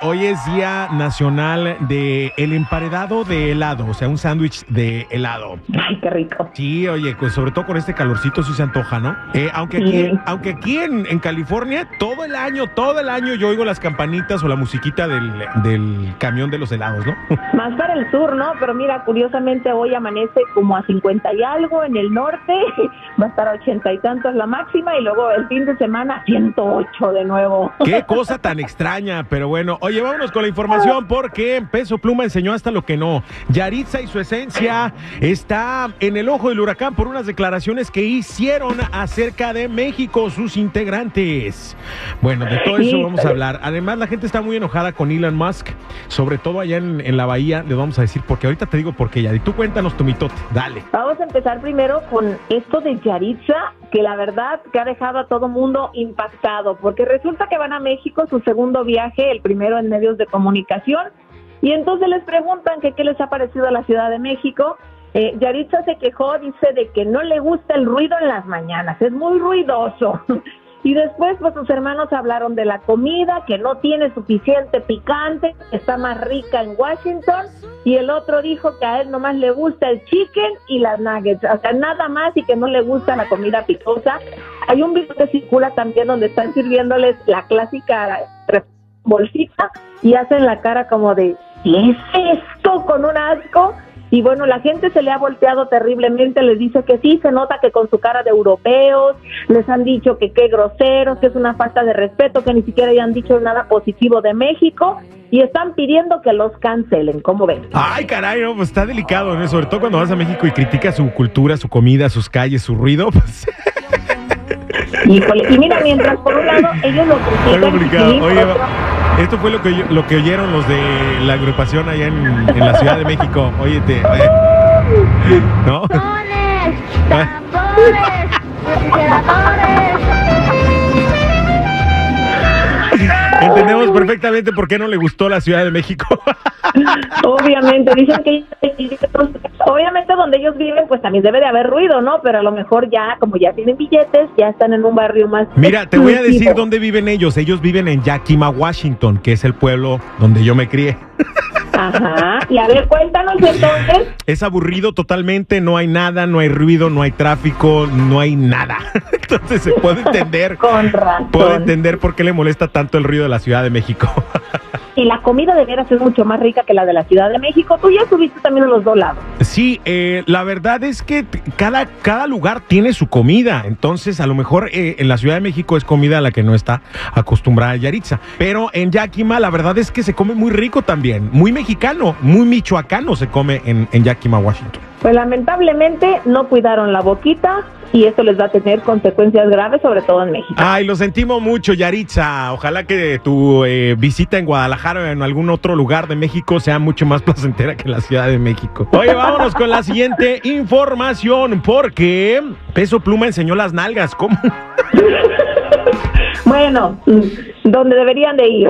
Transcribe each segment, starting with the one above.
Hoy es Día Nacional de el emparedado de helado, o sea, un sándwich de helado. ¡Ay, qué rico! Sí, oye, pues sobre todo con este calorcito sí se antoja, ¿no? Eh, aunque aquí, Sí. aunque aquí en, en California, todo el año, todo el año yo oigo las campanitas o la musiquita del, del camión de los helados, ¿no? Más para el sur, ¿no? Pero mira, curiosamente hoy amanece como a 50 y algo en el norte, va a estar a 80 y tantos la máxima y luego el fin de semana 108 de nuevo. Qué cosa tan extraña, pero bueno. Oye, vámonos con la información porque Peso Pluma enseñó hasta lo que no. Yaritza y su esencia está en el ojo del huracán por unas declaraciones que hicieron acerca de México, sus integrantes. Bueno, de todo eso vamos a hablar. Además, la gente está muy enojada con Elon Musk, sobre todo allá en, en la bahía. Le vamos a decir porque ahorita te digo por qué, Yari. Tú cuéntanos tu mitote. Dale. Vamos a empezar primero con esto de Yaritza, que la verdad que ha dejado a todo mundo impactado, porque resulta que van a México su segundo viaje, el primero en medios de comunicación, y entonces les preguntan que qué les ha parecido a la Ciudad de México. Eh, Yaritza se quejó, dice de que no le gusta el ruido en las mañanas, es muy ruidoso. Y después, pues sus hermanos hablaron de la comida, que no tiene suficiente picante, está más rica en Washington. Y el otro dijo que a él nomás le gusta el chicken y las nuggets, o sea, nada más y que no le gusta la comida picosa. Hay un video que circula también donde están sirviéndoles la clásica bolsita y hacen la cara como de, ¿qué es esto? Con un asco. Y bueno, la gente se le ha volteado terriblemente, les dice que sí, se nota que con su cara de europeos, les han dicho que qué groseros, que es una falta de respeto, que ni siquiera hayan dicho nada positivo de México y están pidiendo que los cancelen, ¿cómo ven? Ay, caray, no, pues está delicado, ¿no? Sobre todo cuando vas a México y criticas su cultura, su comida, sus calles, su ruido, pues Híjole, y mira, mientras por un lado ellos lo está critican, complicado. sí, por Oye, otro- esto fue lo que, lo que oyeron los de la agrupación allá en, en la Ciudad de México. Óyete, eh, ¿no? ¡Tambores! ¡Refrigeradores! Entendemos perfectamente por qué no le gustó la Ciudad de México. Obviamente, dicen que obviamente donde ellos viven pues también debe de haber ruido, ¿no? Pero a lo mejor ya, como ya tienen billetes, ya están en un barrio más Mira, te voy a decir dónde viven ellos. Ellos viven en Yakima, Washington, que es el pueblo donde yo me crié. Ajá, y a ver, cuéntanos entonces, Es aburrido totalmente, no hay nada, no hay ruido, no hay tráfico, no hay nada. Entonces se puede entender, con razón. puedo entender por qué le molesta tanto el ruido de la Ciudad de México. Y la comida de veras es mucho más rica que la de la Ciudad de México. Tú ya subiste también a los dos lados. Sí, eh, la verdad es que cada, cada lugar tiene su comida. Entonces, a lo mejor eh, en la Ciudad de México es comida a la que no está acostumbrada Yaritza. Pero en Yakima, la verdad es que se come muy rico también. Muy mexicano, muy michoacano se come en, en Yakima, Washington. Pues lamentablemente no cuidaron la boquita y esto les va a tener consecuencias graves, sobre todo en México. Ay, lo sentimos mucho, Yaritza. Ojalá que tu eh, visita en Guadalajara o en algún otro lugar de México sea mucho más placentera que la Ciudad de México. Oye, vámonos con la siguiente información, porque Peso Pluma enseñó las nalgas. ¿Cómo? Bueno, mm, donde deberían de ir,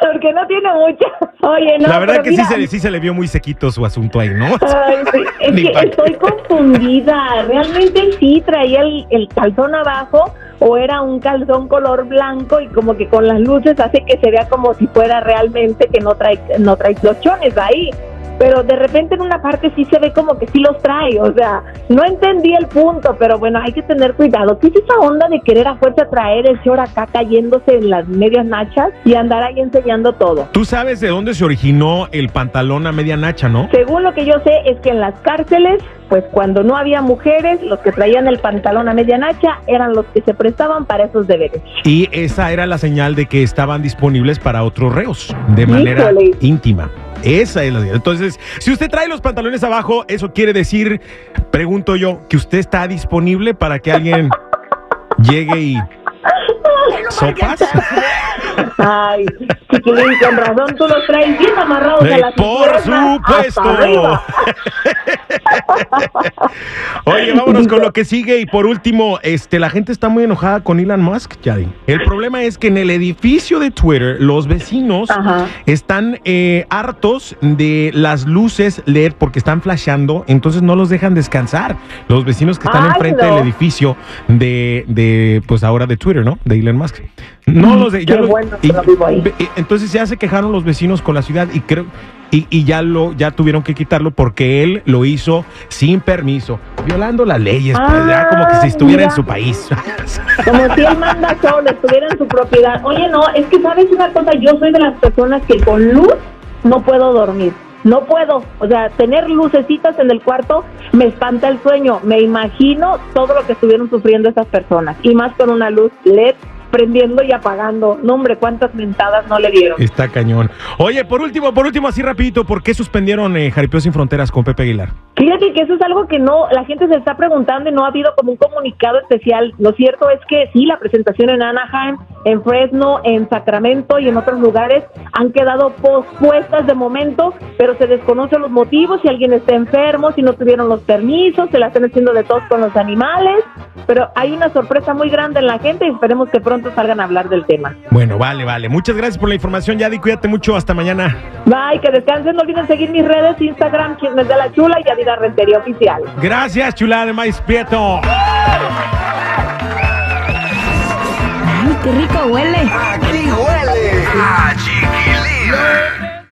porque no tiene mucha. Oye, no. la verdad que sí se, le- sí se le vio muy sequito su asunto ahí, ¿no? Ay, sí, es que estoy confundida. Realmente sí traía el, el calzón abajo o era un calzón color blanco y como que con las luces hace que se vea como si fuera realmente que no trae no trae clochones ahí. Pero de repente en una parte sí se ve como que sí los trae, o sea, no entendí el punto, pero bueno, hay que tener cuidado. ¿Qué es esa onda de querer a fuerza traer el short acá cayéndose en las medias nachas y andar ahí enseñando todo? Tú sabes de dónde se originó el pantalón a media nacha, ¿no? Según lo que yo sé es que en las cárceles, pues cuando no había mujeres, los que traían el pantalón a media nacha eran los que se prestaban para esos deberes. Y esa era la señal de que estaban disponibles para otros reos de manera Híjole. íntima. Esa es la Entonces, si usted trae los pantalones abajo, eso quiere decir, pregunto yo, que usted está disponible para que alguien llegue y sopas. Ay, chiquilín, con razón tú los traes bien amarrados a la por supuesto. Oye, vámonos con lo que sigue y por último, este, la gente está muy enojada con Elon Musk, Yadi. El problema es que en el edificio de Twitter los vecinos Ajá. están eh, hartos de las luces LED porque están flasheando, entonces no los dejan descansar. Los vecinos que están Ay, enfrente no. del edificio de, de, pues ahora de Twitter, ¿no? De Elon Musk. No los de, ya Qué los- bueno y- ahí. y- entonces ya se quejaron los vecinos con la ciudad y creo y, y ya lo ya tuvieron que quitarlo porque él lo hizo sin permiso, violando las leyes, pues, ya como que si Ah, estuviera en su país. Como si él manda solo, estuviera en su propiedad. Oye, no, es que sabes una cosa, yo soy de las personas que con luz no puedo dormir. No puedo, o sea, tener lucecitas en el cuarto me espanta el sueño. Me imagino todo lo que estuvieron sufriendo esas personas. Y más con una luz LED prendiendo y apagando. No, hombre, cuántas mentadas no le dieron. Está cañón. Oye, por último, por último, así rapidito, ¿por qué suspendieron eh, Jaripeo sin Fronteras con Pepe Aguilar? Fíjate que eso es algo que no, la gente se está preguntando y no ha habido como un comunicado especial. Lo cierto es que sí, la presentación en Anaheim, en Fresno, en Sacramento y en otros lugares han quedado pospuestas de momento, pero se desconocen los motivos, si alguien está enfermo, si no tuvieron los permisos, se la están haciendo de todos con los animales, pero hay una sorpresa muy grande en la gente y esperemos que pronto salgan a hablar del tema. Bueno, vale, vale. Muchas gracias por la información, Yadi. Cuídate mucho. Hasta mañana. Bye, que descansen, no olviden seguir mis redes, Instagram, Chismes de la Chula y Adida Rentería Oficial. Gracias, chulada de maíz prieto. Ay, qué rico huele. Aquí huele a chiquilín.